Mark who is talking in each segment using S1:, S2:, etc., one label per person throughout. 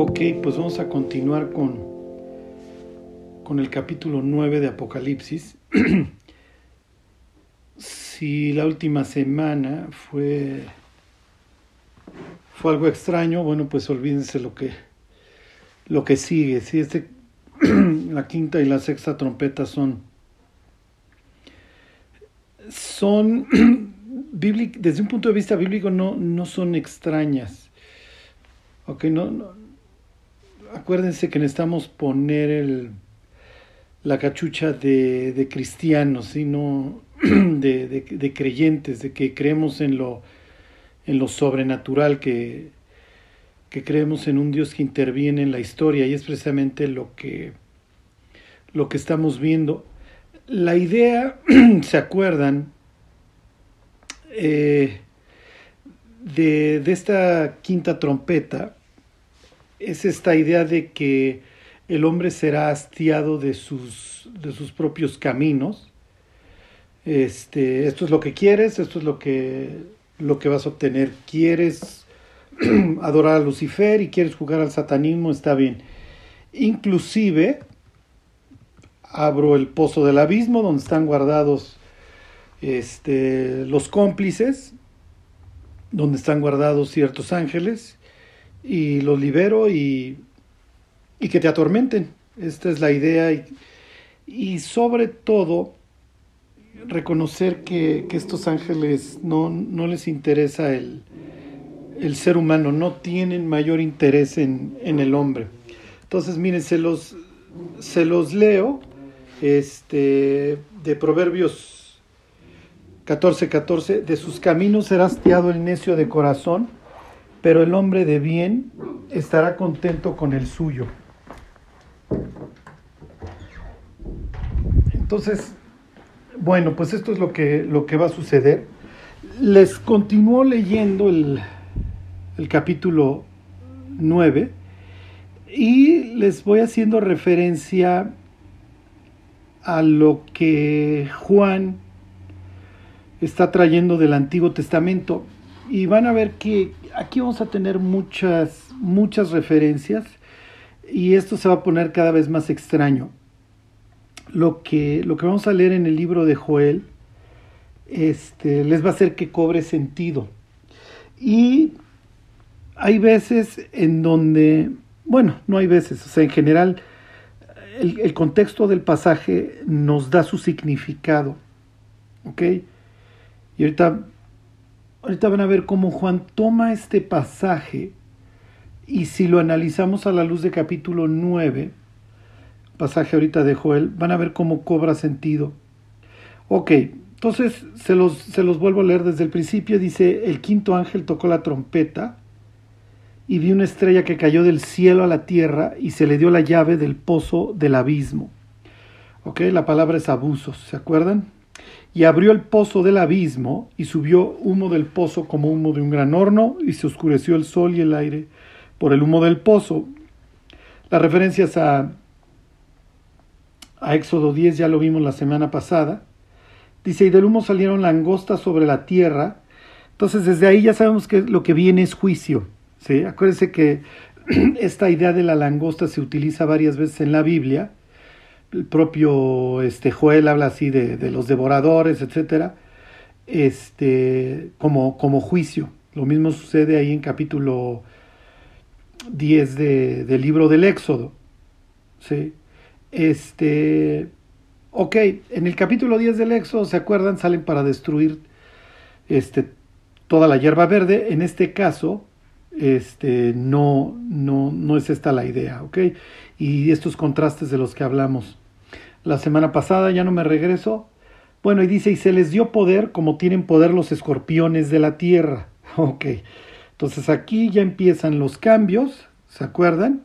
S1: Ok, pues vamos a continuar con, con el capítulo 9 de Apocalipsis. si la última semana fue, fue algo extraño, bueno, pues olvídense lo que, lo que sigue. Si este, la quinta y la sexta trompeta son, son desde un punto de vista bíblico no, no son extrañas. Ok, no, no, acuérdense que necesitamos poner el, la cachucha de, cristianos, sino de, de, de, creyentes, de que creemos en lo, en lo sobrenatural, que, que creemos en un Dios que interviene en la historia y es precisamente lo que, lo que estamos viendo. La idea, ¿se acuerdan? Eh, de, de esta quinta trompeta es esta idea de que el hombre será hastiado de sus, de sus propios caminos. Este, esto es lo que quieres, esto es lo que, lo que vas a obtener. Quieres adorar a Lucifer y quieres jugar al satanismo, está bien. Inclusive, abro el pozo del abismo donde están guardados este, los cómplices, donde están guardados ciertos ángeles, y los libero y, y que te atormenten. Esta es la idea. Y, y sobre todo, reconocer que, que estos ángeles no, no les interesa el, el, ser humano, no tienen mayor interés en, en, el hombre. Entonces, miren, se los, se los leo este, de Proverbios 14, 14. De sus caminos será hastiado el necio de corazón pero el hombre de bien estará contento con el suyo. Entonces, bueno, pues esto es lo que, lo que va a suceder. Les continúo leyendo el, el capítulo 9 y les voy haciendo referencia a lo que Juan está trayendo del Antiguo Testamento y van a ver que aquí vamos a tener muchas, muchas referencias y esto se va a poner cada vez más extraño. Lo que, lo que vamos a leer en el libro de Joel este, les va a hacer que cobre sentido. Y hay veces en donde, bueno, no hay veces, o sea, en general, el, el contexto del pasaje nos da su significado. ¿Ok? Y ahorita ahorita van a ver cómo Juan toma este pasaje y si lo analizamos a la luz de capítulo 9, pasaje ahorita de Joel, van a ver cómo cobra sentido. Ok, entonces se los, se los vuelvo a leer desde el principio. Dice, el quinto ángel tocó la trompeta y vi una estrella que cayó del cielo a la tierra y se le dio la llave del pozo del abismo. Ok, la palabra es abusos, ¿se acuerdan? Y abrió el pozo del abismo, y subió humo del pozo como humo de un gran horno, y se oscureció el sol y el aire por el humo del pozo. Las referencias a, a Éxodo 10 ya lo vimos la semana pasada. Dice, y del humo salieron langostas sobre la tierra. Entonces desde ahí ya sabemos que lo que viene es juicio. ¿sí? Acuérdense que esta idea de la langosta se utiliza varias veces en la Biblia el propio este, Joel habla así de, de los devoradores, etcétera, este, como, como juicio. Lo mismo sucede ahí en capítulo 10 de, del libro del Éxodo. ¿sí? Este, ok, en el capítulo 10 del Éxodo, ¿se acuerdan? Salen para destruir este, toda la hierba verde. En este caso, este, no, no, no es esta la idea, ¿ok? Y estos contrastes de los que hablamos la semana pasada, ya no me regreso. Bueno, y dice, y se les dio poder como tienen poder los escorpiones de la tierra. Ok, entonces aquí ya empiezan los cambios, ¿se acuerdan?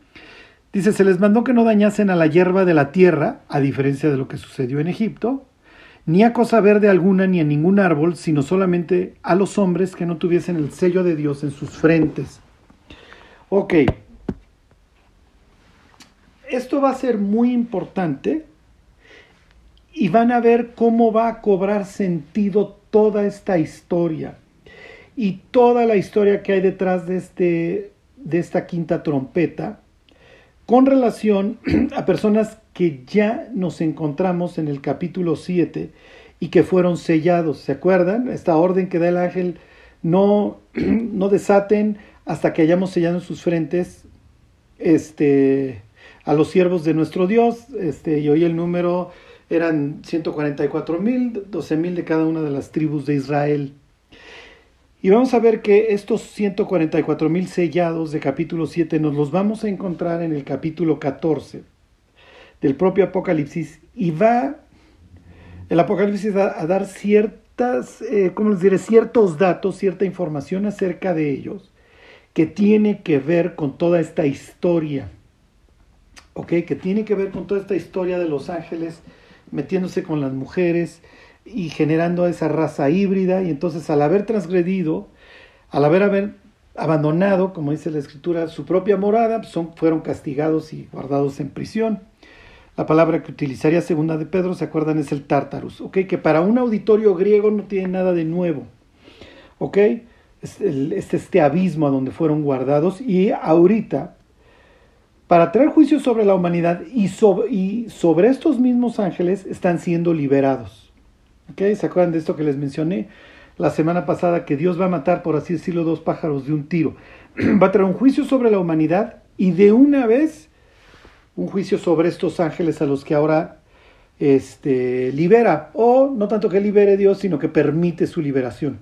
S1: Dice, se les mandó que no dañasen a la hierba de la tierra, a diferencia de lo que sucedió en Egipto, ni a cosa verde alguna ni a ningún árbol, sino solamente a los hombres que no tuviesen el sello de Dios en sus frentes. Ok, esto va a ser muy importante y van a ver cómo va a cobrar sentido toda esta historia y toda la historia que hay detrás de, este, de esta quinta trompeta con relación a personas que ya nos encontramos en el capítulo 7 y que fueron sellados. ¿Se acuerdan? Esta orden que da el ángel, no, no desaten hasta que hayamos sellado en sus frentes este, a los siervos de nuestro Dios. Este, y hoy el número eran 144 mil, 12 mil de cada una de las tribus de Israel. Y vamos a ver que estos 144 mil sellados de capítulo 7 nos los vamos a encontrar en el capítulo 14 del propio Apocalipsis y va el Apocalipsis a, dar ciertas, eh, ¿cómo diré? Ciertos datos, cierta información acerca de ellos que tiene que ver con toda esta historia, Que tiene que ver con toda esta historia de los ángeles metiéndose con las mujeres, y generando esa raza híbrida y entonces al haber transgredido, al haber, haber abandonado, como dice la escritura, su propia morada, pues son, fueron castigados y guardados en prisión. La palabra que utilizaría segunda de Pedro, ¿se acuerdan? Es el tártarus, ¿ok? Que para un auditorio griego no tiene nada de nuevo, ¿ok? Es este abismo a donde fueron guardados y ahorita, para traer juicio sobre la humanidad y sobre, estos mismos ángeles, están siendo liberados. ¿Se acuerdan de esto que les mencioné la semana pasada? Que Dios va a matar, por así decirlo, dos pájaros de un tiro. va a traer un juicio sobre la humanidad y de una vez un juicio sobre estos ángeles a los que ahora este, libera. O no tanto que libere Dios, sino que permite su liberación.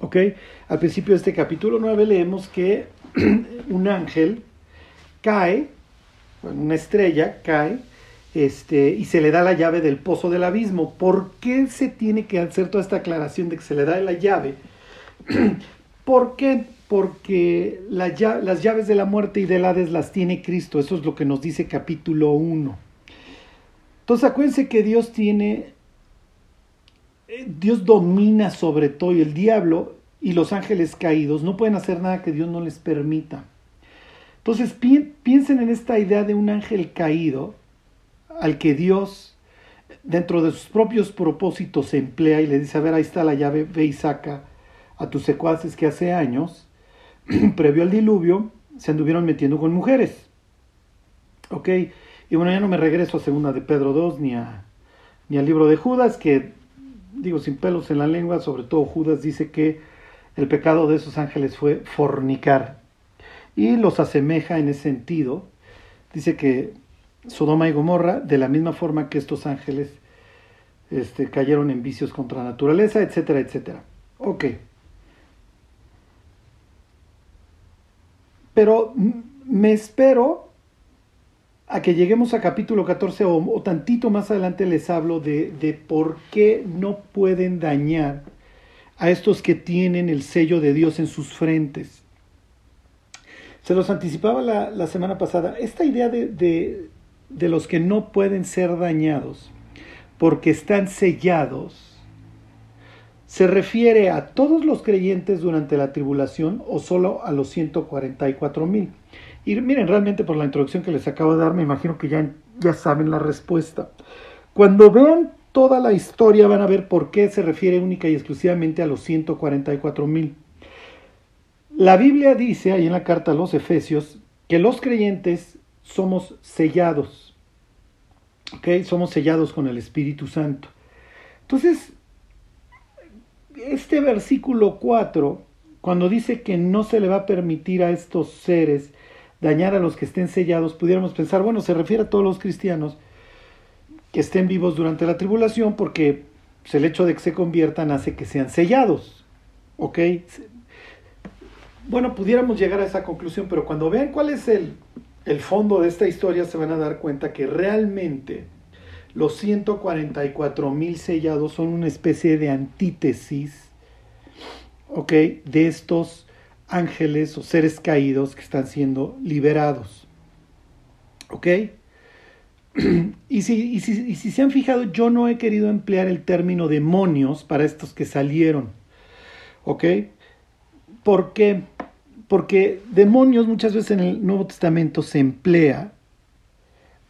S1: ¿Ok? Al principio de este capítulo 9 leemos que un ángel cae, una estrella cae este, y se le da la llave del pozo del abismo. ¿Por qué se tiene que hacer toda esta aclaración de que se le da la llave? ¿Por qué? Porque las llaves de la muerte y del Hades las tiene Cristo. Eso es lo que nos dice capítulo 1. Entonces acuérdense que Dios tiene, eh, Dios domina sobre todo y el diablo y los ángeles caídos no pueden hacer nada que Dios no les permita. Entonces piensen en esta idea de un ángel caído al que Dios, dentro de sus propios propósitos, emplea y le dice, a ver, ahí está la llave, ve y saca a tus secuaces que hace años, previo al diluvio, se anduvieron metiendo con mujeres. ¿Ok? Y bueno, ya no me regreso a segunda de Pedro 2 ni, ni al libro de Judas, que digo sin pelos en la lengua, sobre todo Judas dice que el pecado de esos ángeles fue fornicar. Y los asemeja en ese sentido. Dice que Sodoma y Gomorra, de la misma forma que estos ángeles este, cayeron en vicios contra la naturaleza, etcétera, etcétera. Ok. Pero me espero a que lleguemos a capítulo 14 o, tantito más adelante les hablo de, de, por qué no pueden dañar a estos que tienen el sello de Dios en sus frentes. Se los anticipaba la, la semana pasada. Esta idea de, de los que no pueden ser dañados porque están sellados se refiere a todos los creyentes durante la tribulación o solo a los 144 mil. Y miren, realmente por la introducción que les acabo de dar, me imagino que ya, ya saben la respuesta. Cuando vean toda la historia van a ver por qué se refiere única y exclusivamente a los 144 mil. La Biblia dice ahí en la carta a los Efesios que los creyentes somos sellados. ¿Ok? Somos sellados con el Espíritu Santo. Entonces, este versículo 4, cuando dice que no se le va a permitir a estos seres dañar a los que estén sellados, pudiéramos pensar, bueno, se refiere a todos los cristianos que estén vivos durante la tribulación, porque pues, el hecho de que se conviertan hace que sean sellados. ¿Ok? Bueno, pudiéramos llegar a esa conclusión, pero cuando vean cuál es el, el fondo de esta historia se van a dar cuenta que realmente los 144 mil sellados son una especie de antítesis ¿ok? de estos ángeles o seres caídos que están siendo liberados. ¿Ok? Y si, y si, y si se han fijado, yo no he querido emplear el término demonios para estos que salieron. ¿Ok? ¿Por qué? Porque demonios muchas veces en el Nuevo Testamento se emplea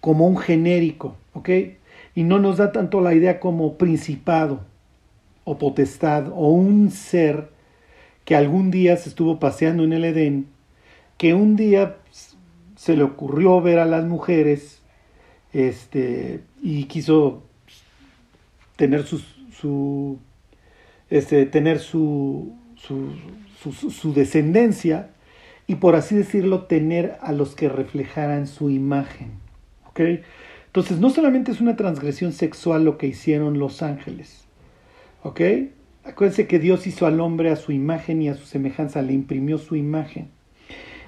S1: como un genérico, ¿ok? Y no nos da tanto la idea como principado o potestad o un ser que algún día se estuvo paseando en el Edén, que un día se le ocurrió ver a las mujeres este, y quiso tener su, su este, tener su, su, su, descendencia y por así decirlo tener a los que reflejaran su imagen. ¿ok? Entonces no solamente es una transgresión sexual lo que hicieron los ángeles. ¿ok? Acuérdense que Dios hizo al hombre a su imagen y a su semejanza, le imprimió su imagen.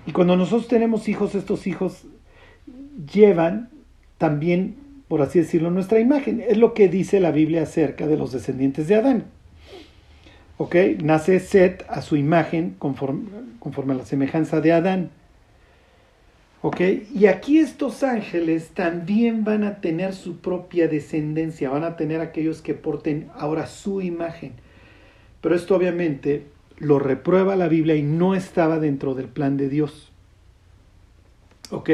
S1: Y cuando nosotros tenemos hijos, estos hijos llevan también, por así decirlo, nuestra imagen. Es lo que dice la Biblia acerca de los descendientes de Adán. Nace Set a su imagen conforme, a la semejanza de Adán. ¿Ok? Y aquí estos ángeles también van a tener su propia descendencia, van a tener aquellos que porten ahora su imagen. Pero esto obviamente lo reprueba la Biblia y no estaba dentro del plan de Dios. ¿Ok?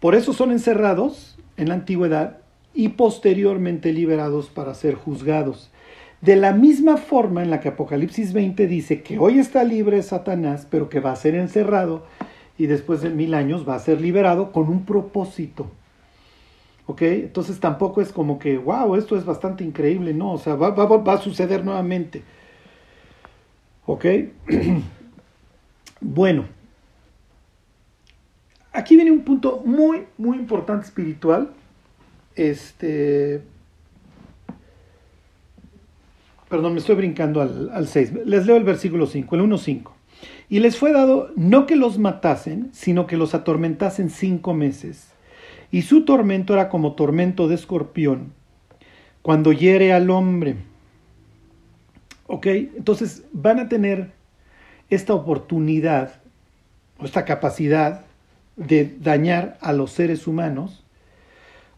S1: Por eso son encerrados en la antigüedad y posteriormente liberados para ser juzgados. De la misma forma en la que Apocalipsis 20 dice que hoy está libre Satanás, pero que va a ser encerrado y después de mil años va a ser liberado con un propósito. ¿Ok? Entonces tampoco es como que, wow, esto es bastante increíble, no, o sea, va, a suceder nuevamente. ¿Ok? bueno, aquí viene un punto muy, muy importante espiritual. Este. Perdón, me estoy brincando al, 6. Les leo el versículo 5, el 1.5. Y les fue dado no que los matasen, sino que los atormentasen cinco meses. Y su tormento era como tormento de escorpión, cuando hiere al hombre. ¿Ok? Entonces van a tener esta oportunidad o esta capacidad de dañar a los seres humanos,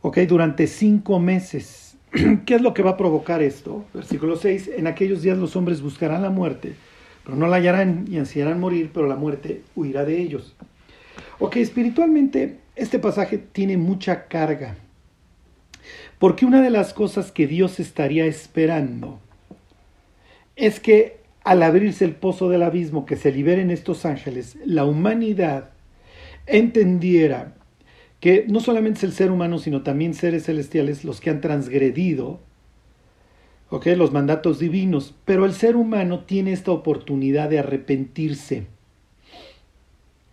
S1: ¿ok? Durante cinco meses. ¿Qué es lo que va a provocar esto? Versículo 6, en aquellos días los hombres buscarán la muerte, pero no la hallarán y ansiarán morir, pero la muerte huirá de ellos. Ok, espiritualmente este pasaje tiene mucha carga, porque una de las cosas que Dios estaría esperando es que al abrirse el pozo del abismo, que se liberen estos ángeles, la humanidad entendiera que no solamente es el ser humano, sino también seres celestiales los que han transgredido los mandatos divinos, pero el ser humano tiene esta oportunidad de arrepentirse.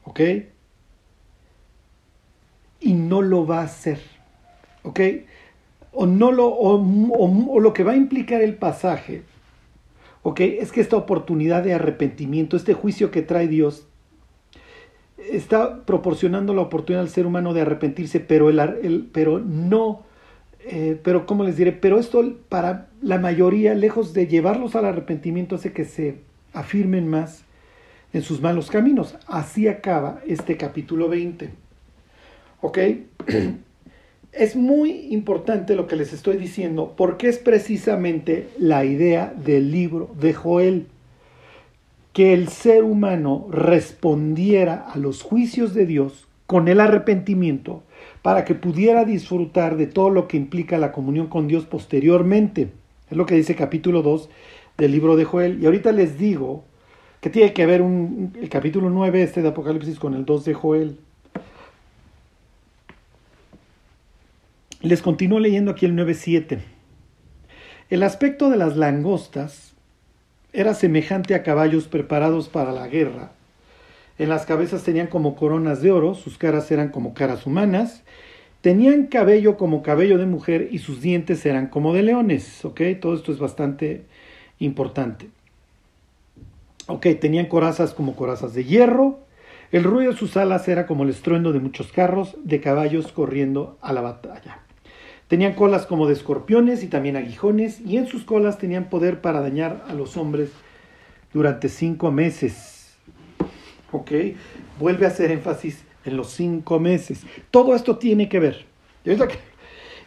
S1: ¿Ok? Y no lo va a hacer. ¿Ok? O, no lo, o lo que va a implicar el pasaje ¿ok? Es que esta oportunidad de arrepentimiento, este juicio que trae Dios, está proporcionando la oportunidad al ser humano de arrepentirse, pero, el, pero no, eh, pero ¿cómo les diré? Pero esto para la mayoría, lejos de llevarlos al arrepentimiento, hace que se afirmen más en sus malos caminos. Así acaba este capítulo 20. ¿Ok? Es muy importante lo que les estoy diciendo porque es precisamente la idea del libro de Joel, que el ser humano respondiera a los juicios de Dios con el arrepentimiento para que pudiera disfrutar de todo lo que implica la comunión con Dios posteriormente. Es lo que dice capítulo 2 del libro de Joel. Y ahorita les digo que tiene que ver un, el capítulo 9 este de Apocalipsis con el 2 de Joel. Les continúo leyendo aquí el 9.7. El aspecto de las langostas era semejante a caballos preparados para la guerra. En las cabezas tenían como coronas de oro, sus caras eran como caras humanas, tenían cabello como cabello de mujer y sus dientes eran como de leones. ¿Ok? Todo esto es bastante importante. Ok, tenían corazas como corazas de hierro. El ruido de sus alas era como el estruendo de muchos carros de caballos corriendo a la batalla. Tenían colas como de escorpiones y también aguijones, y en sus colas tenían poder para dañar a los hombres durante cinco meses. ¿Ok? Vuelve a hacer énfasis en los cinco meses. Todo esto tiene que ver.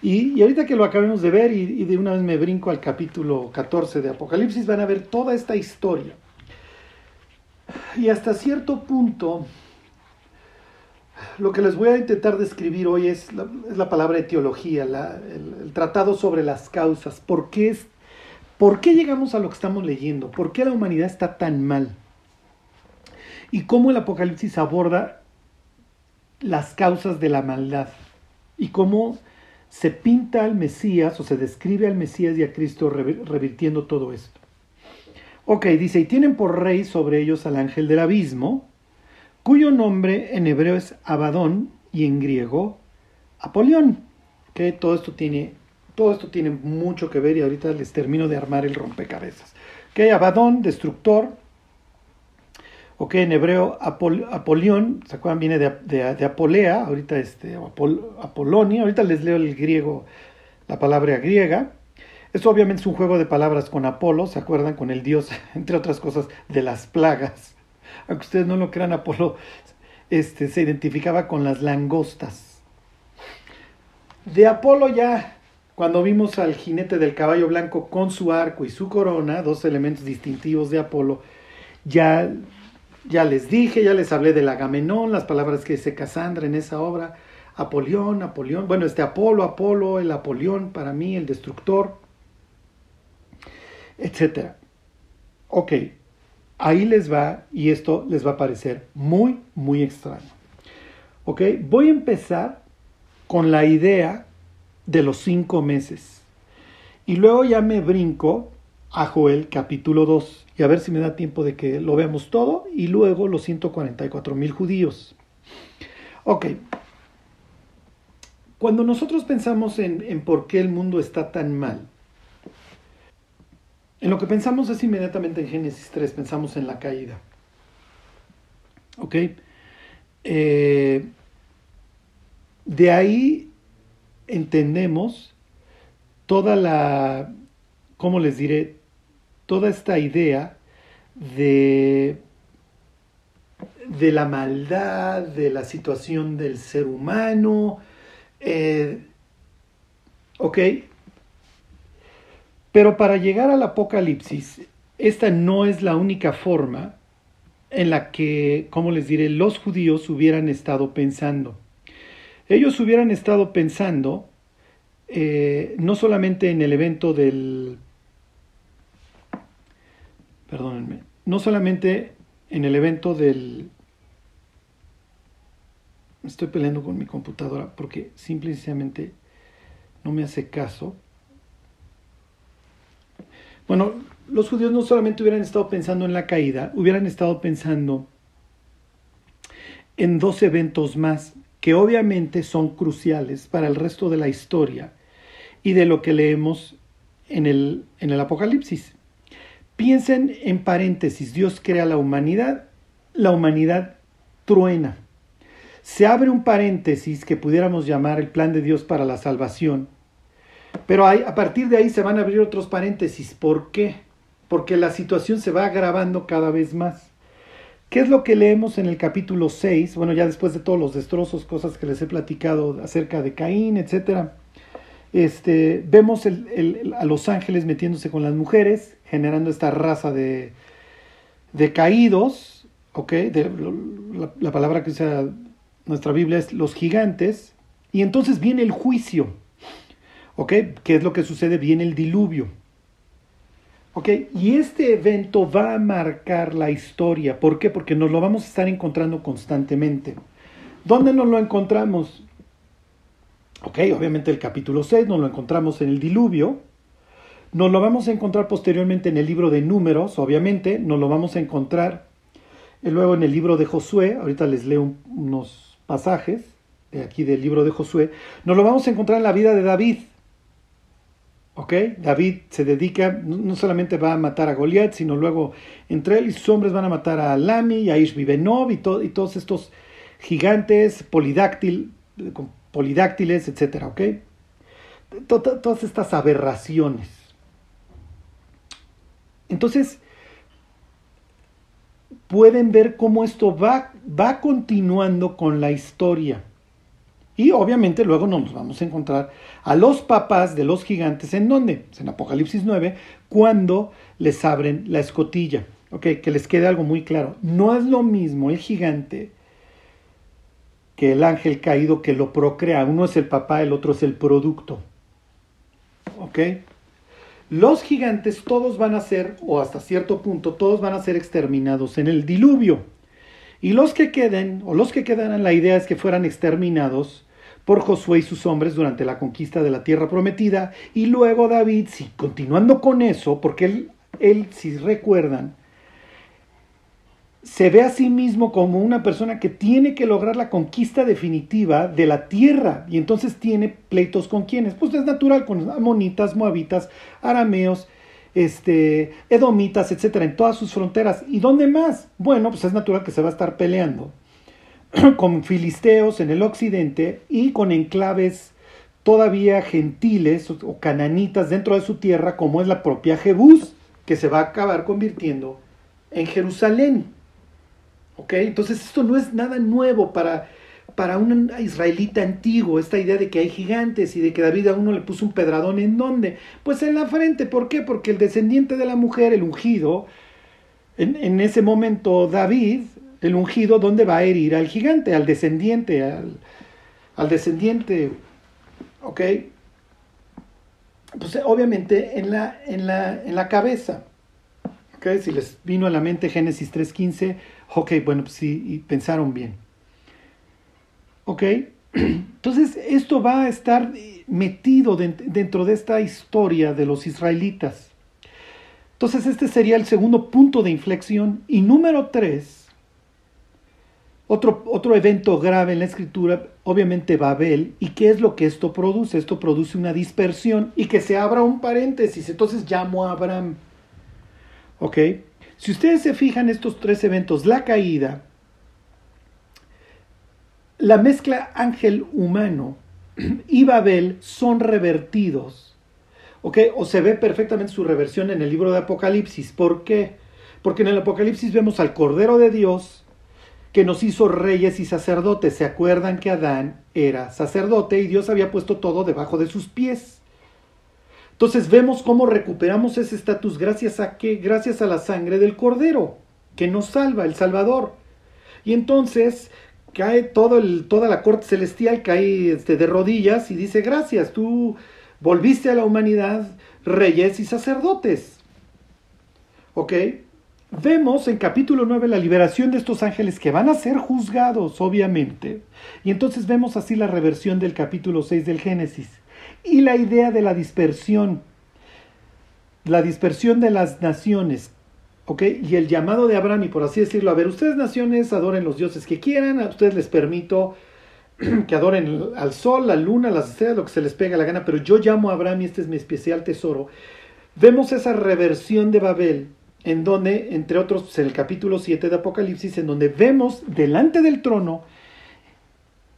S1: Y ahorita que, que lo acabemos de ver, y, y de una vez me brinco al capítulo 14 de Apocalipsis, van a ver toda esta historia. Y hasta cierto punto, lo que les voy a intentar describir hoy es la, palabra etiología, el, tratado sobre las causas. ¿Por qué, es, ¿Por qué llegamos a lo que estamos leyendo? ¿Por qué la humanidad está tan mal? Y cómo el Apocalipsis aborda las causas de la maldad y cómo se pinta al Mesías o se describe al Mesías y a Cristo revirtiendo todo esto. Ok, dice, y tienen por rey sobre ellos al ángel del abismo, cuyo nombre en hebreo es Abadón y en griego Apolión. Que todo esto tiene todo esto tiene mucho que ver y ahorita les termino de armar el rompecabezas. Ok, Abadón, destructor. Ok, en hebreo Apolión, ¿se acuerdan? Viene de, Apolea, ahorita este, Apolonia, ahorita les leo el griego, la palabra griega. Esto obviamente es un juego de palabras con Apolo, ¿se acuerdan? Con el dios, entre otras cosas, de las plagas. Aunque ustedes no lo crean, Apolo este, se identificaba con las langostas. De Apolo ya, cuando vimos al jinete del caballo blanco con su arco y su corona, dos elementos distintivos de Apolo, ya, ya les dije, ya les hablé del Agamenón, las palabras que dice Casandra en esa obra. Apolión, Apolión, bueno, este Apolo, Apolo, el Apolión, para mí, el destructor etcétera. Ok, ahí les va y esto les va a parecer muy, muy extraño. Ok, voy a empezar con la idea de los cinco meses. Y luego ya me brinco a Joel capítulo 2 y a ver si me da tiempo de que lo veamos todo y luego los 144 mil judíos. Ok, cuando nosotros pensamos en, en por qué el mundo está tan mal, en lo que pensamos es inmediatamente en Génesis 3, pensamos en la caída. ¿Ok? Eh, de ahí entendemos toda la, ¿cómo les diré? Toda esta idea de, de la maldad, de la situación del ser humano. Eh, ¿Ok? Pero para llegar al Apocalipsis, esta no es la única forma en la que, como les diré, los judíos hubieran estado pensando. Ellos hubieran estado pensando eh, no solamente en el evento del... Perdónenme, no solamente en el evento del... Estoy peleando con mi computadora porque simplemente no me hace caso. Bueno, los judíos no solamente hubieran estado pensando en la caída, hubieran estado pensando en dos eventos más que obviamente son cruciales para el resto de la historia y de lo que leemos en el, en el Apocalipsis. Piensen en paréntesis, Dios crea la humanidad, la humanidad truena. Se abre un paréntesis que pudiéramos llamar el plan de Dios para la salvación pero a partir de ahí se van a abrir otros paréntesis. ¿Por qué? Porque la situación se va agravando cada vez más. ¿Qué es lo que leemos en el capítulo 6? Bueno, ya después de todos los destrozos, cosas que les he platicado acerca de Caín, etc. Este, vemos a los ángeles metiéndose con las mujeres, generando esta raza de, de caídos, ¿ok? la, la palabra que usa nuestra Biblia es los gigantes, y entonces viene el juicio. ¿Ok? ¿Qué es lo que sucede? Viene el diluvio. ¿Ok? Y este evento va a marcar la historia. ¿Por qué? Porque nos lo vamos a estar encontrando constantemente. ¿Dónde nos lo encontramos? Ok, obviamente el capítulo 6 nos lo encontramos en el diluvio. Nos lo vamos a encontrar posteriormente en el libro de números, obviamente. Nos lo vamos a encontrar luego en el libro de Josué. Ahorita les leo unos pasajes de aquí del libro de Josué. Nos lo vamos a encontrar en la vida de David. ¿Ok? David se dedica, no solamente va a matar a Goliat, sino luego entre él y sus hombres van a matar a Lami y a Ishbibenov y, y todos estos gigantes polidáctil, polidáctiles, etc. ¿Ok? Todas estas aberraciones. Entonces, pueden ver cómo esto va, va continuando con la historia. Y obviamente luego nos vamos a encontrar a los papás de los gigantes en donde, pues en Apocalipsis 9, cuando les abren la escotilla. Ok, que les quede algo muy claro. No es lo mismo el gigante que el ángel caído que lo procrea. Uno es el papá, el otro es el producto. ¿Ok? Los gigantes todos van a ser, o hasta cierto punto, todos van a ser exterminados en el diluvio. Y los que queden, o los que quedaran, la idea es que fueran exterminados por Josué y sus hombres durante la conquista de la tierra prometida. Y luego David, si continuando con eso, porque él, él, si recuerdan, se ve a sí mismo como una persona que tiene que lograr la conquista definitiva de la tierra y entonces tiene pleitos con quienes. Pues es natural con amonitas, moabitas, arameos, este, edomitas, etcétera, en todas sus fronteras. ¿Y dónde más? Bueno, pues es natural que se va a estar peleando con filisteos en el occidente y con enclaves todavía gentiles o cananitas dentro de su tierra, como es la propia Jebús, que se va a acabar convirtiendo en Jerusalén. Entonces esto no es nada nuevo para, para un israelita antiguo, esta idea de que hay gigantes y de que David a uno le puso un pedradón en dónde? Pues en la frente, ¿por qué? Porque el descendiente de la mujer, el ungido, en, ese momento David, el ungido, ¿dónde va a herir al gigante? Al descendiente, al, al descendiente, ¿ok? Pues obviamente en la, en la, en la cabeza. ¿ok? Si les vino a la mente Génesis 3.15, Ok, bueno, pues sí, pensaron bien. Ok, entonces esto va a estar metido dentro de esta historia de los israelitas. Entonces este sería el segundo punto de inflexión. Y número tres, otro, otro evento grave en la escritura, obviamente Babel. ¿Y qué es lo que esto produce? Esto produce una dispersión y que se abra un paréntesis. Entonces llamo a Abraham. ¿Ok? Si ustedes se fijan estos tres eventos, la caída, la mezcla ángel humano y Babel son revertidos. ¿Ok? O se ve perfectamente su reversión en el libro de Apocalipsis. ¿Por qué? Porque en el Apocalipsis vemos al Cordero de Dios que nos hizo reyes y sacerdotes. ¿Se acuerdan que Adán era sacerdote y Dios había puesto todo debajo de sus pies? Entonces vemos cómo recuperamos ese estatus gracias a qué? Gracias a la sangre del Cordero, que nos salva, el Salvador. Y entonces cae el, toda la corte celestial, cae este, de rodillas y dice, gracias, tú volviste a la humanidad reyes y sacerdotes. ¿Ok? Vemos en capítulo 9 la liberación de estos ángeles que van a ser juzgados, obviamente. Y entonces vemos así la reversión del capítulo 6 del Génesis y la idea de la dispersión, la dispersión de las naciones, Y el llamado de Abraham, y por así decirlo, a ver, ustedes naciones adoren los dioses que quieran, a ustedes les permito que adoren al sol, la luna, las estrellas, lo que se les pega la gana, pero yo llamo a Abraham y este es mi especial tesoro. Vemos esa reversión de Babel, en donde, entre otros, en el capítulo 7 de Apocalipsis, en donde vemos delante del trono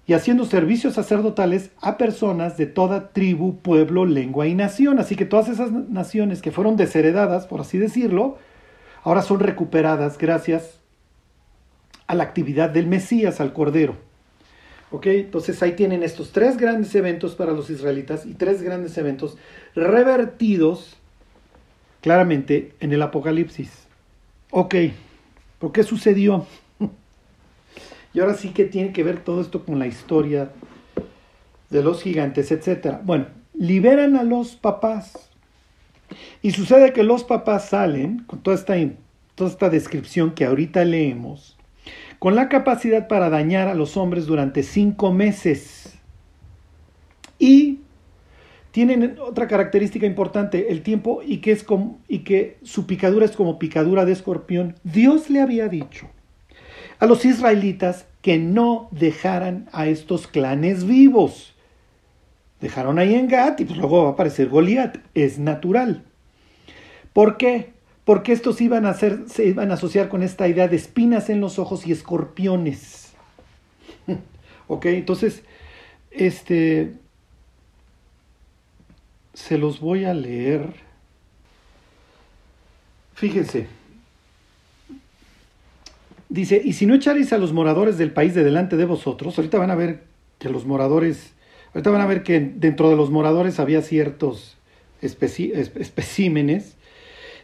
S1: y haciendo servicios sacerdotales a personas de toda tribu, pueblo, lengua y nación. Así que todas esas naciones que fueron desheredadas, por así decirlo, ahora son recuperadas gracias a la actividad del Mesías, al Cordero. ¿Ok? Entonces ahí tienen estos tres grandes eventos para los israelitas y tres grandes eventos revertidos claramente en el Apocalipsis. Ok, ¿por qué sucedió? Y ahora sí que tiene que ver todo esto con la historia de los gigantes, etc. Bueno, liberan a los papás. Y sucede que los papás salen, con toda esta, toda esta descripción que ahorita leemos, con la capacidad para dañar a los hombres durante cinco meses. Y tienen otra característica importante, el tiempo y que, es como, y que su picadura es como picadura de escorpión. Dios le había dicho a los israelitas que no dejaran a estos clanes vivos. Dejaron ahí en Gat y pues luego va a aparecer Goliat. Es natural. ¿Por qué? Porque estos iban a hacer, se iban a asociar con esta idea de espinas en los ojos y escorpiones. ok, entonces, este, se los voy a leer. Fíjense, Dice, y si no echaréis a los moradores del país de delante de vosotros, ahorita van a ver que los moradores, ahorita van a ver que dentro de los moradores había ciertos especímenes.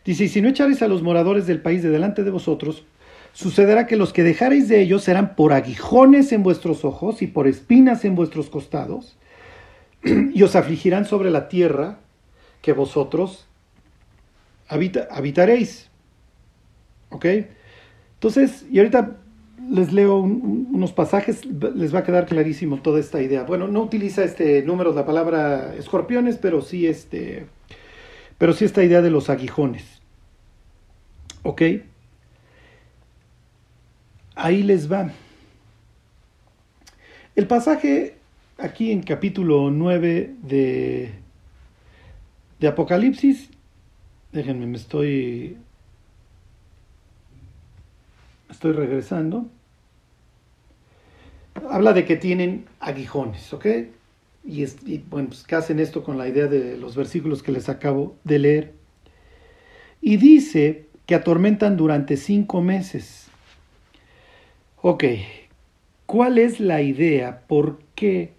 S1: Dice, y si no echaréis a los moradores del país de delante de vosotros, sucederá que los que dejaréis de ellos serán por aguijones en vuestros ojos y por espinas en vuestros costados, y os afligirán sobre la tierra que vosotros habitaréis. ¿Ok? Entonces, y ahorita les leo unos pasajes, les va a quedar clarísimo toda esta idea. Bueno, no utiliza este número la palabra escorpiones, pero sí este, pero sí esta idea de los aguijones. ¿Ok? Ahí les va. El pasaje aquí en capítulo 9 de, de Apocalipsis, déjenme, me estoy estoy regresando. Habla de que tienen aguijones, ¿ok? Y, bueno, pues ¿qué hacen esto con la idea de los versículos que les acabo de leer? Y dice que atormentan durante cinco meses. Ok, ¿cuál es la idea? ¿Por qué?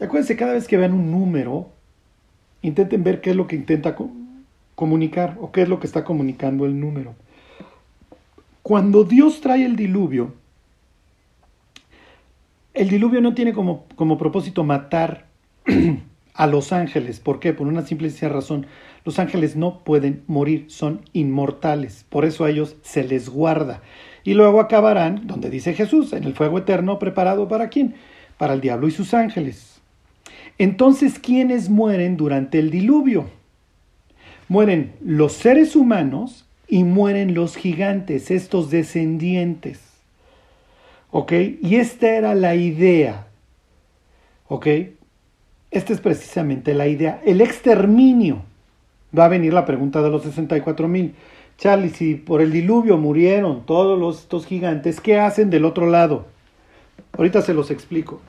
S1: Acuérdense, cada vez que vean un número, intenten ver qué es lo que intenta comunicar o qué es lo que está comunicando el número. Cuando Dios trae el diluvio, el diluvio no tiene como, como propósito matar a los ángeles. ¿Por qué? Por una simple razón. Los ángeles no pueden morir, son inmortales. Por eso a ellos se les guarda. Y luego acabarán, donde dice Jesús, en el fuego eterno preparado para quién? Para el diablo y sus ángeles. Entonces, ¿quiénes mueren durante el diluvio? Mueren los seres humanos y mueren los gigantes, estos descendientes. ¿Ok? Y esta era la idea. ¿Ok? Esta es precisamente la idea. El exterminio. Va a venir la pregunta de los 64 mil. Charlie, si por el diluvio murieron todos estos gigantes, ¿qué hacen del otro lado? Ahorita se los explico.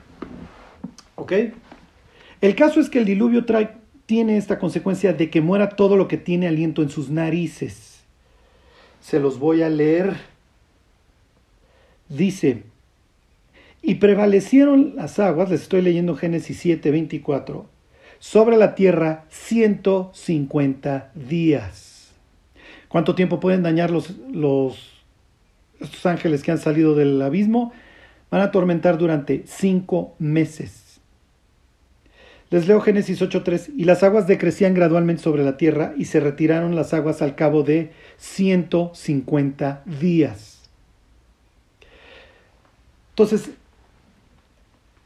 S1: ¿Ok? El caso es que el diluvio trae, tiene esta consecuencia de que muera todo lo que tiene aliento en sus narices se los voy a leer. Dice, y prevalecieron las aguas, les estoy leyendo Génesis 7, 24, sobre la tierra 150 días. ¿Cuánto tiempo pueden dañar los, los, estos ángeles que han salido del abismo? Van a atormentar durante cinco meses. Les leo Génesis 8.3, y las aguas decrecían gradualmente sobre la tierra y se retiraron las aguas al cabo de 150 días. Entonces,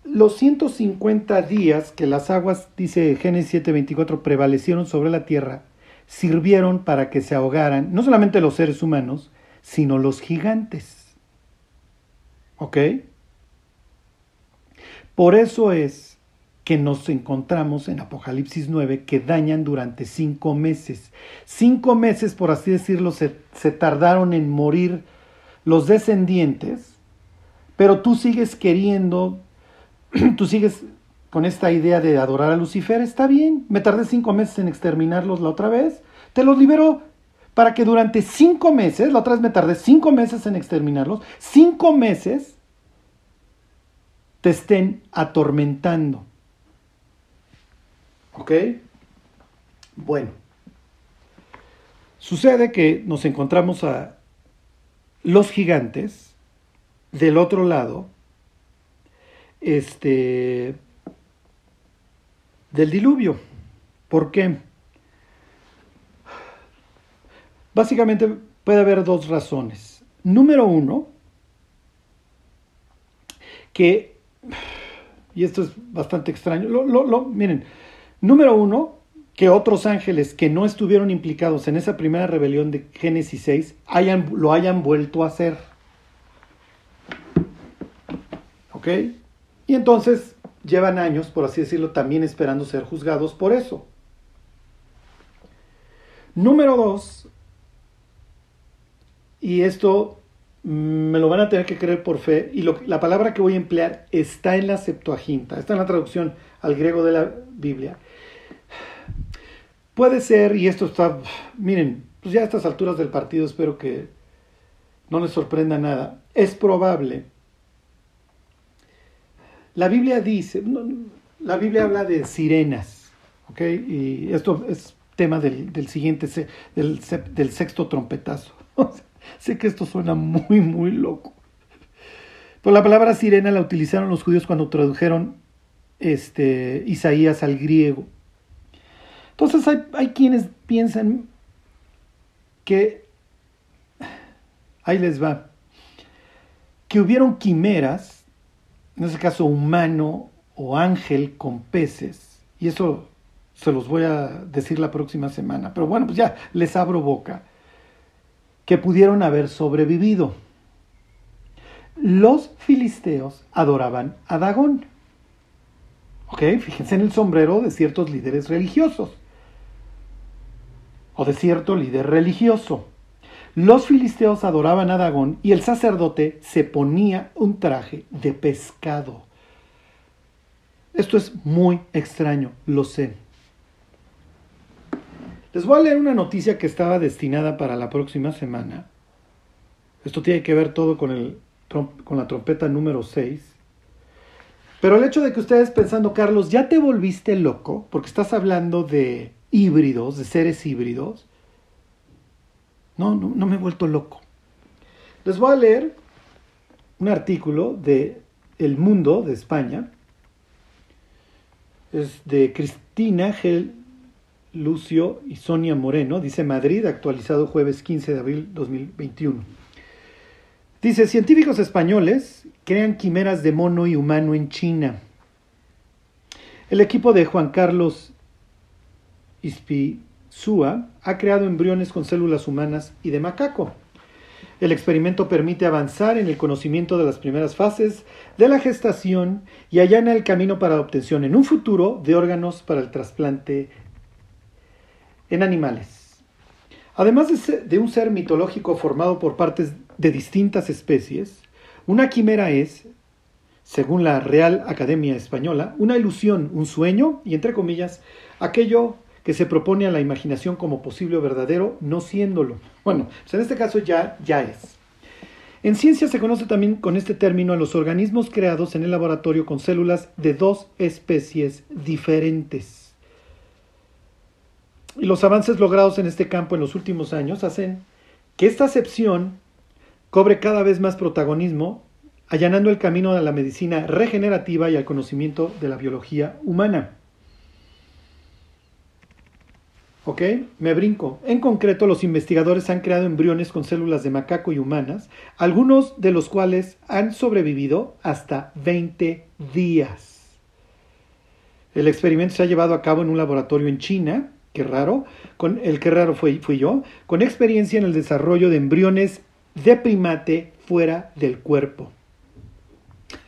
S1: los 150 días que las aguas, dice Génesis 7.24, prevalecieron sobre la tierra, sirvieron para que se ahogaran no solamente los seres humanos, sino los gigantes. ¿Ok? Por eso es que nos encontramos en Apocalipsis 9 que dañan durante cinco meses. Cinco meses, por así decirlo, se, tardaron en morir los descendientes, pero tú sigues queriendo, tú sigues con esta idea de adorar a Lucifer, está bien, me tardé cinco meses en exterminarlos la otra vez, te los libero para que durante cinco meses, la otra vez me tardé cinco meses en exterminarlos, cinco meses te estén atormentando. ¿Ok? Bueno. Sucede que nos encontramos a los gigantes del otro lado este del diluvio. ¿Por qué? Básicamente puede haber dos razones. Número uno, que, y esto es bastante extraño, lo, miren, Número uno, que otros ángeles que no estuvieron implicados en esa primera rebelión de Génesis 6 hayan, lo hayan vuelto a hacer. ¿Ok? Y entonces llevan años, por así decirlo, también esperando ser juzgados por eso. Número dos, y esto me lo van a tener que creer por fe, y la palabra que voy a emplear está en la Septuaginta, está en la traducción al griego de la Biblia. Puede ser, y esto está, miren, pues ya a estas alturas del partido espero que no les sorprenda nada, es probable. La Biblia dice, la Biblia habla de sirenas, ¿ok? Y esto es tema del, siguiente, del, del sexto trompetazo. sé que esto suena muy, muy loco. Pero la palabra sirena la utilizaron los judíos cuando tradujeron este, Isaías al griego. Entonces hay, quienes piensan que, ahí les va, que hubieron quimeras, en este caso humano o ángel con peces, y eso se los voy a decir la próxima semana, pero bueno, pues ya les abro boca, que pudieron haber sobrevivido. Los filisteos adoraban a Dagón. ¿Ok? Fíjense en el sombrero de ciertos líderes religiosos o de cierto líder religioso. Los filisteos adoraban a Dagón y el sacerdote se ponía un traje de pescado. Esto es muy extraño, lo sé. Les voy a leer una noticia que estaba destinada para la próxima semana. Esto tiene que ver todo con, el, con la trompeta número 6. Pero el hecho de que ustedes pensando, Carlos, ya te volviste loco, porque estás hablando de híbridos, de seres híbridos. No, no, no me he vuelto loco. Les voy a leer un artículo de El Mundo de España. Es de Cristina Gel Lucio y Sonia Moreno. Dice Madrid, actualizado jueves 15 de abril 2021. Dice, científicos españoles crean quimeras de mono y humano en China. El equipo de Juan Carlos Ispizúa ha creado embriones con células humanas y de macaco. El experimento permite avanzar en el conocimiento de las primeras fases de la gestación y allana el camino para la obtención en un futuro de órganos para el trasplante en animales. Además de, un ser mitológico formado por partes de distintas especies, una quimera es, según la Real Academia Española, una ilusión, un sueño y, entre comillas, aquello que se propone a la imaginación como posible o verdadero, no siéndolo. Bueno, pues en este caso ya, ya es. En ciencia se conoce también con este término a los organismos creados en el laboratorio con células de dos especies diferentes. Y los avances logrados en este campo en los últimos años hacen que esta acepción cobre cada vez más protagonismo, allanando el camino a la medicina regenerativa y al conocimiento de la biología humana. ¿Ok? Me brinco. En concreto, los investigadores han creado embriones con células de macaco y humanas, algunos de los cuales han sobrevivido hasta 20 días. El experimento se ha llevado a cabo en un laboratorio en China, qué raro, el que raro fui, fui yo, con experiencia en el desarrollo de embriones de primate fuera del cuerpo.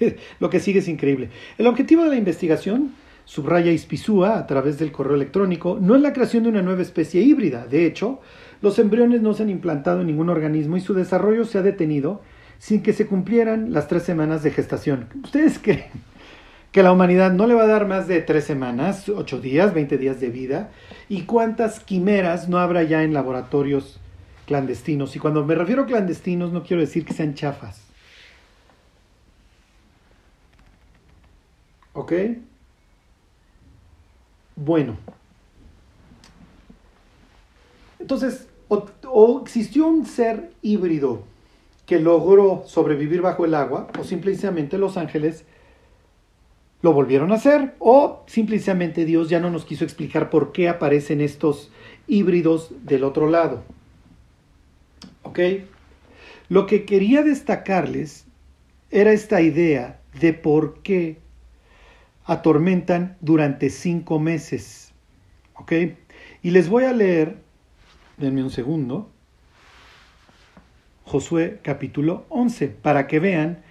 S1: Lo que sigue es increíble. El objetivo de la investigación subraya Ispizúa a través del correo electrónico, no es la creación de una nueva especie híbrida. De hecho, los embriones no se han implantado en ningún organismo y su desarrollo se ha detenido sin que se cumplieran las tres semanas de gestación. ¿Ustedes creen que la humanidad no le va a dar más de tres semanas, ocho días, veinte días de vida? ¿Y cuántas quimeras no habrá ya en laboratorios clandestinos? Y cuando me refiero a clandestinos no quiero decir que sean chafas. ¿Ok? Bueno. Entonces, o, existió un ser híbrido que logró sobrevivir bajo el agua, o simplemente los ángeles lo volvieron a hacer, o simplemente Dios ya no nos quiso explicar por qué aparecen estos híbridos del otro lado. ¿Ok? Lo que quería destacarles era esta idea de por qué atormentan durante cinco meses. ¿Ok? Y les voy a leer, denme un segundo, Josué capítulo 11, para que vean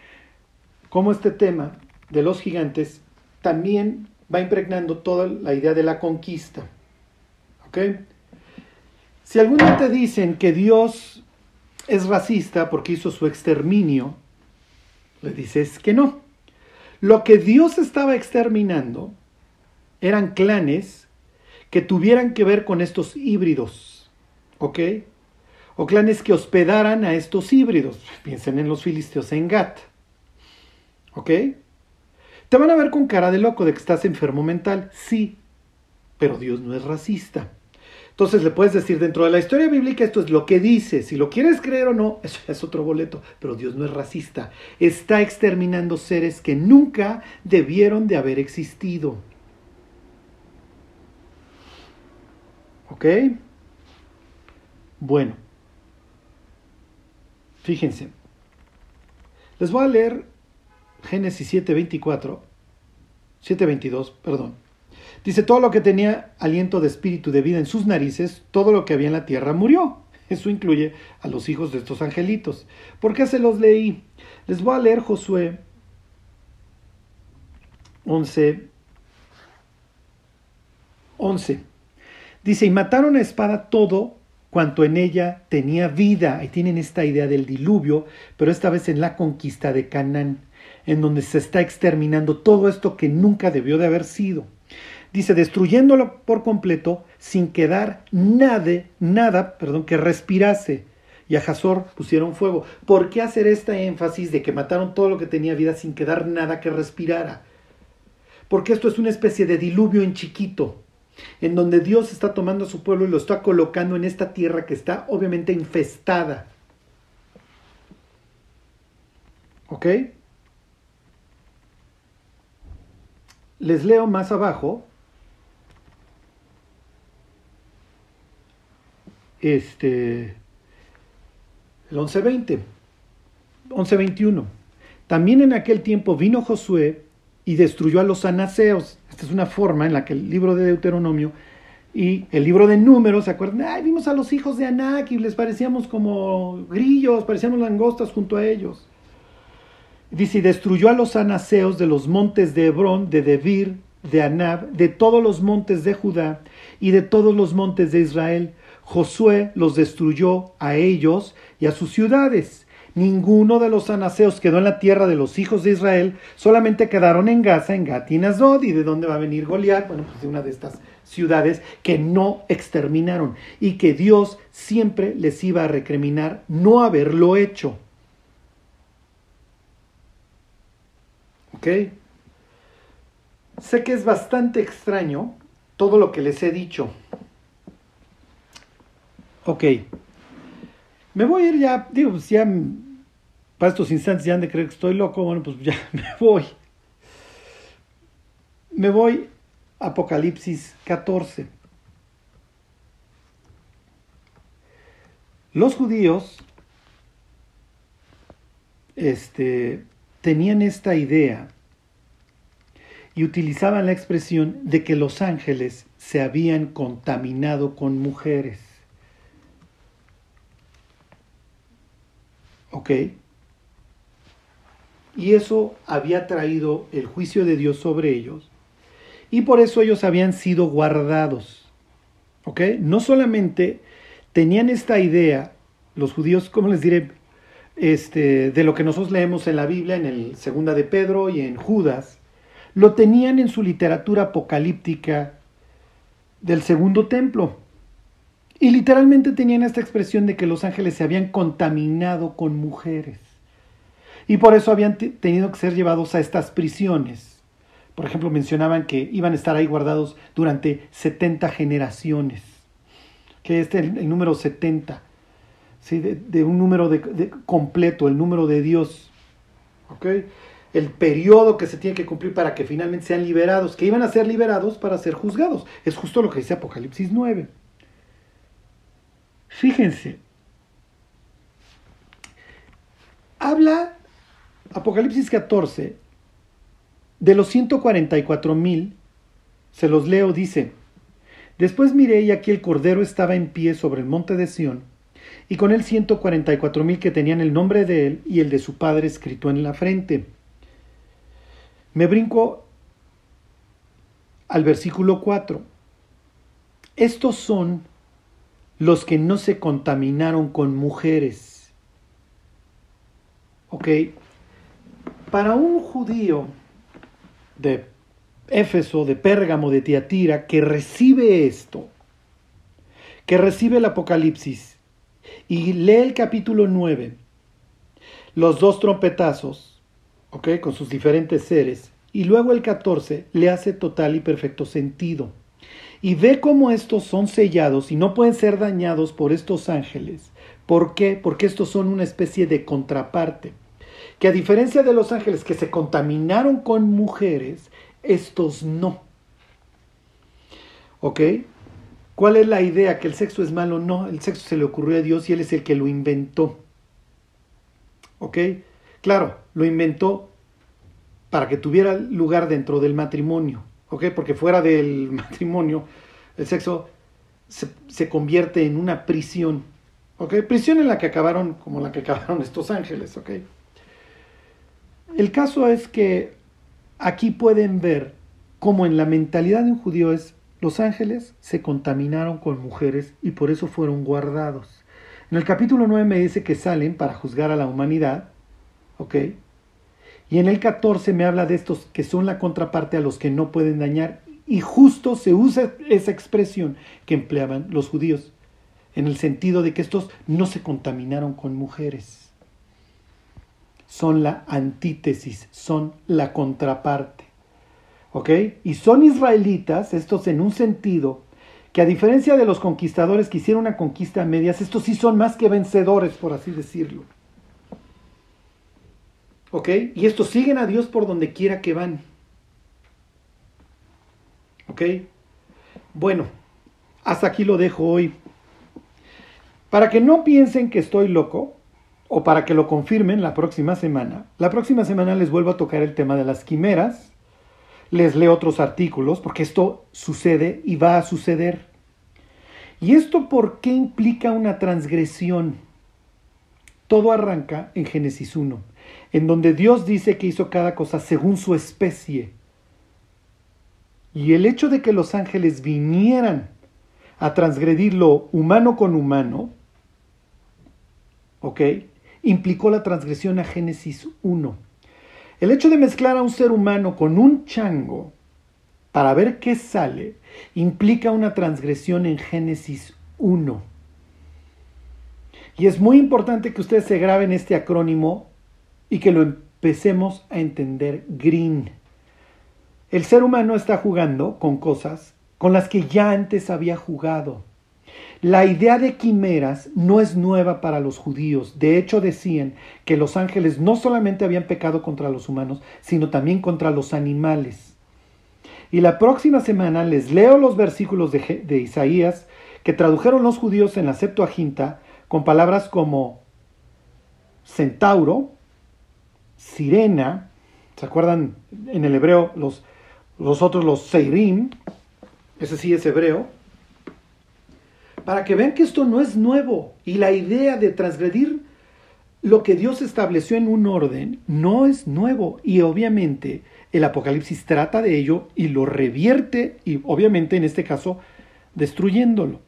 S1: cómo este tema de los gigantes también va impregnando toda la idea de la conquista. ¿Ok? Si algún día te dicen que Dios es racista porque hizo su exterminio, le dices que no. Lo que Dios estaba exterminando eran clanes que tuvieran que ver con estos híbridos, ¿ok? O clanes que hospedaran a estos híbridos. Piensen en los filisteos en Gat, ¿ok? Te van a ver con cara de loco de que estás enfermo mental, sí, pero Dios no es racista. Entonces le puedes decir dentro de la historia bíblica esto es lo que dice, si lo quieres creer o no, eso es otro boleto, pero Dios no es racista, está exterminando seres que nunca debieron de haber existido. ¿Ok? Bueno, fíjense, Les voy a leer Génesis 7:24, 7:22, perdón. Dice, todo lo que tenía aliento de espíritu de vida en sus narices, todo lo que había en la tierra murió. Eso incluye a los hijos de estos angelitos. ¿Por qué se los leí? Les voy a leer Josué 11, 11. Dice, y mataron a espada todo cuanto en ella tenía vida. Ahí tienen esta idea del diluvio, pero esta vez en la conquista de Canaán, en donde se está exterminando todo esto que nunca debió de haber sido. Dice, destruyéndolo por completo, sin quedar nada, nada, perdón, que respirase. Y a Hazor pusieron fuego. ¿Por qué hacer este énfasis de que mataron todo lo que tenía vida sin quedar nada que respirara? Porque esto es una especie de diluvio en chiquito, en donde Dios está tomando a su pueblo y lo está colocando en esta tierra que está obviamente infestada. ¿Ok? Les leo más abajo. Este. El 11.20. 11.21. También en aquel tiempo vino Josué y destruyó a los anaseos. Esta es una forma en la que el libro de Deuteronomio y el libro de números, ¿se acuerdan? Ay, vimos a los hijos de Anak y les parecíamos como grillos, parecíamos langostas junto a ellos. Dice, y destruyó a los anaseos de los montes de Hebrón, de Debir, de Anab, de todos los montes de Judá y de todos los montes de Israel. Josué los destruyó a ellos y a sus ciudades. Ninguno de los anaseos quedó en la tierra de los hijos de Israel, solamente quedaron en Gaza, en Gat y. ¿Y de dónde va a venir Goliat? Bueno, pues de una de estas ciudades que no exterminaron y que Dios siempre les iba a recriminar no haberlo hecho. ¿Ok? Sé que es bastante extraño todo lo que les he dicho. Ok. Me voy a ir ya, digo, pues ya para estos instantes ya han de creer que estoy loco, bueno, pues ya me voy. Me voy a Apocalipsis 14. Los judíos este, tenían esta idea y utilizaban la expresión de que los ángeles se habían contaminado con mujeres. ¿Ok? Y eso había traído el juicio de Dios sobre ellos. Y por eso ellos habían sido guardados. ¿Ok? No solamente tenían esta idea, los judíos, ¿cómo les diré? Este, de lo que nosotros leemos en la Biblia, en el Segunda de Pedro y en Judas, lo tenían en su literatura apocalíptica del segundo templo. Y literalmente tenían esta expresión de que los ángeles se habían contaminado con mujeres. Y por eso habían tenido que ser llevados a estas prisiones. Por ejemplo, mencionaban que iban a estar ahí guardados durante 70 generaciones. Que este es el, número 70. ¿sí? De, un número de, completo, el número de Dios. ¿okay? El periodo que se tiene que cumplir para que finalmente sean liberados. Que iban a ser liberados para ser juzgados. Es justo lo que dice Apocalipsis 9. Fíjense, habla Apocalipsis 14 de los 144 mil, se los leo, dice, Después miré y aquí el Cordero estaba en pie sobre el monte de Sión, y con él 144 mil que tenían el nombre de él y el de su padre escrito en la frente. Me brinco al versículo 4. Estos son los que no se contaminaron con mujeres. Ok, para un judío de Éfeso, de Pérgamo, de Tiatira, que recibe esto, que recibe el Apocalipsis y lee el capítulo 9, los dos trompetazos, ok, con sus diferentes seres, y luego el 14 le hace total y perfecto sentido y ve cómo estos son sellados y no pueden ser dañados por estos ángeles. ¿Por qué? Porque estos son una especie de contraparte. Que a diferencia de los ángeles que se contaminaron con mujeres, estos no. ¿Ok? ¿Cuál es la idea? ¿Que el sexo es malo? No, el sexo se le ocurrió a Dios y Él es el que lo inventó. ¿Ok? Claro, lo inventó para que tuviera lugar dentro del matrimonio, Porque fuera del matrimonio, el sexo se, se convierte en una prisión, ¿ok? Prisión en la que acabaron, como la que acabaron estos ángeles, ¿ok? El caso es que aquí pueden ver cómo en la mentalidad de un judío es los ángeles se contaminaron con mujeres y por eso fueron guardados. En el capítulo 9 me dice que salen para juzgar a la humanidad, ¿ok? Y en el 14 me habla de estos que son la contraparte a los que no pueden dañar. Y justo se usa esa expresión que empleaban los judíos, en el sentido de que estos no se contaminaron con mujeres. Son la antítesis, son la contraparte. ¿Ok? Y son israelitas, estos en un sentido, que a diferencia de los conquistadores que hicieron una conquista a medias, estos sí son más que vencedores, por así decirlo. ¿Ok? Y estos siguen a Dios por donde quiera que van. ¿Ok? Bueno, hasta aquí lo dejo hoy. Para que no piensen que estoy loco, o para que lo confirmen la próxima semana, la próxima semana les vuelvo a tocar el tema de las quimeras les leo otros artículos, porque esto sucede y va a suceder. ¿Y esto por qué implica una transgresión? Todo arranca en Génesis 1, en donde Dios dice que hizo cada cosa según su especie. Y el hecho de que los ángeles vinieran a transgredir lo humano con humano, ¿ok? Implicó la transgresión a Génesis 1. El hecho de mezclar a un ser humano con un chango para ver qué sale implica una transgresión en Génesis 1. Y es muy importante que ustedes se graben este acrónimo y que lo empecemos a entender green. El ser humano está jugando con cosas con las que ya antes había jugado. La idea de quimeras no es nueva para los judíos. De hecho, decían que los ángeles no solamente habían pecado contra los humanos, sino también contra los animales. Y la próxima semana les leo los versículos de, Isaías que tradujeron los judíos en la Septuaginta con palabras como centauro, sirena, ¿se acuerdan en el hebreo los, otros, los seirim? Ese sí es hebreo para que vean que esto no es nuevo y la idea de transgredir lo que Dios estableció en un orden no es nuevo y obviamente el Apocalipsis trata de ello y lo revierte y obviamente en este caso destruyéndolo.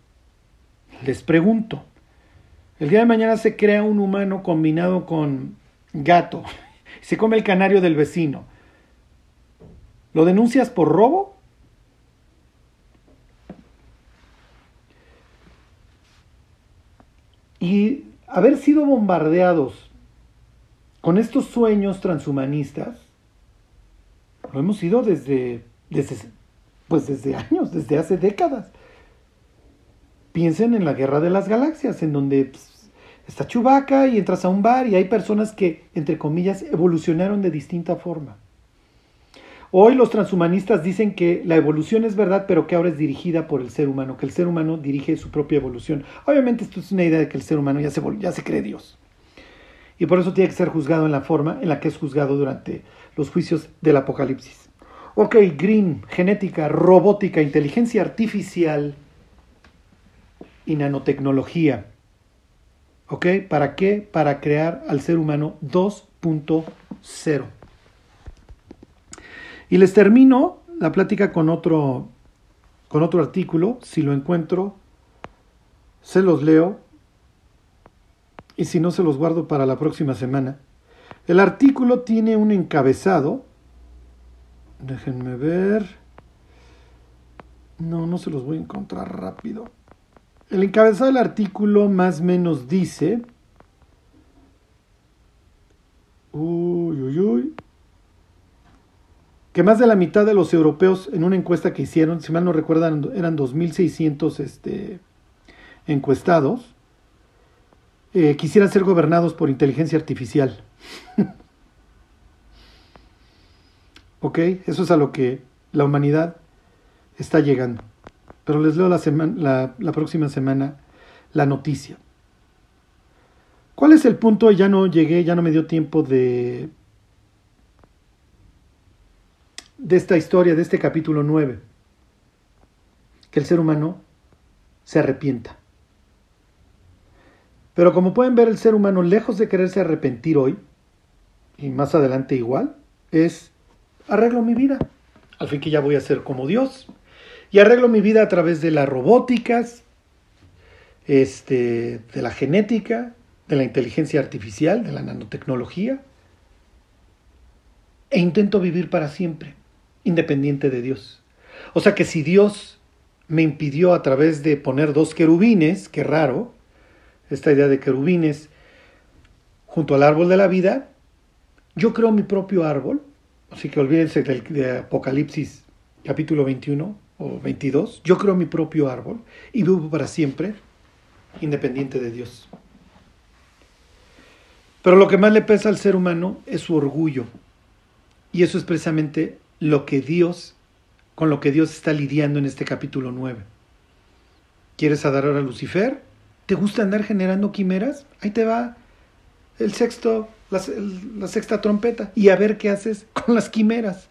S1: Les pregunto, el día de mañana se crea un humano combinado con gato, se come el canario del vecino. ¿Lo denuncias por robo? Y haber sido bombardeados con estos sueños transhumanistas, lo hemos sido desde, desde, pues desde años, desde hace décadas. Piensen en la Guerra de las Galaxias, en donde pues, está Chewbacca y entras a un bar y hay personas que, entre comillas, evolucionaron de distinta forma. Hoy los transhumanistas dicen que la evolución es verdad, pero que ahora es dirigida por el ser humano, que el ser humano dirige su propia evolución. Obviamente esto es una idea de que el ser humano ya se, ya se cree Dios. Y por eso tiene que ser juzgado en la forma en la que es juzgado durante los juicios del Apocalipsis. Ok, Green, genética, robótica, inteligencia artificial y nanotecnología. ¿Ok? ¿Para qué? Para crear al ser humano 2.0. Y les termino la plática con otro, con otro artículo. Si lo encuentro, se los leo. Y si no, se los guardo para la próxima semana. El artículo tiene un encabezado. Déjenme ver. No, no se los voy a encontrar rápido. El encabezado del artículo más menos dice... Que más de la mitad de los europeos en una encuesta que hicieron, si mal no recuerdan, eran 2.600 este, encuestados, eh, quisieran ser gobernados por inteligencia artificial. ok, eso es a lo que la humanidad está llegando. Pero les leo la, la próxima semana la noticia. ¿Cuál es el punto? Ya no llegué, ya no me dio tiempo de de esta historia, de este capítulo 9, que el ser humano se arrepienta. Pero como pueden ver, el ser humano, lejos de quererse arrepentir hoy, y más adelante igual, es arreglo mi vida. Al fin que ya voy a ser como Dios. Y arreglo mi vida a través de las robóticas, este, de la genética, de la inteligencia artificial, de la nanotecnología. E intento vivir para siempre, independiente de Dios. O sea que si Dios me impidió a través de poner dos querubines, qué raro, esta idea de querubines junto al árbol de la vida, yo creo mi propio árbol, así que olvídense del de Apocalipsis capítulo 21 o 22, yo creo mi propio árbol y vivo para siempre independiente de Dios. Pero lo que más le pesa al ser humano es su orgullo. Y eso es precisamente lo que Dios, con lo que Dios está lidiando en este capítulo 9. ¿Quieres adorar a Lucifer? ¿Te gusta andar generando quimeras? Ahí te va el sexto, la, la sexta trompeta y a ver qué haces con las quimeras.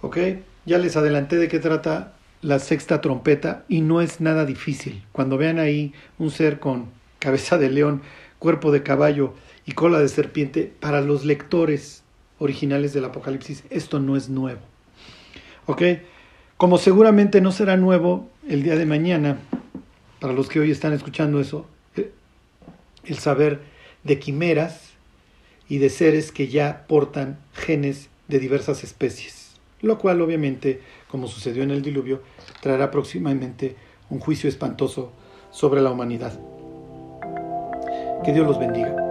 S1: ¿Ok? Ya les adelanté de qué trata la sexta trompeta y no es nada difícil. Cuando vean ahí un ser con cabeza de león, cuerpo de caballo y cola de serpiente, para los lectores originales del Apocalipsis, esto no es nuevo. ¿Ok? Como seguramente no será nuevo el día de mañana, para los que hoy están escuchando eso, eh, el saber de quimeras y de seres que ya portan genes de diversas especies, lo cual obviamente, como sucedió en el diluvio, traerá próximamente un juicio espantoso sobre la humanidad. Que Dios los bendiga.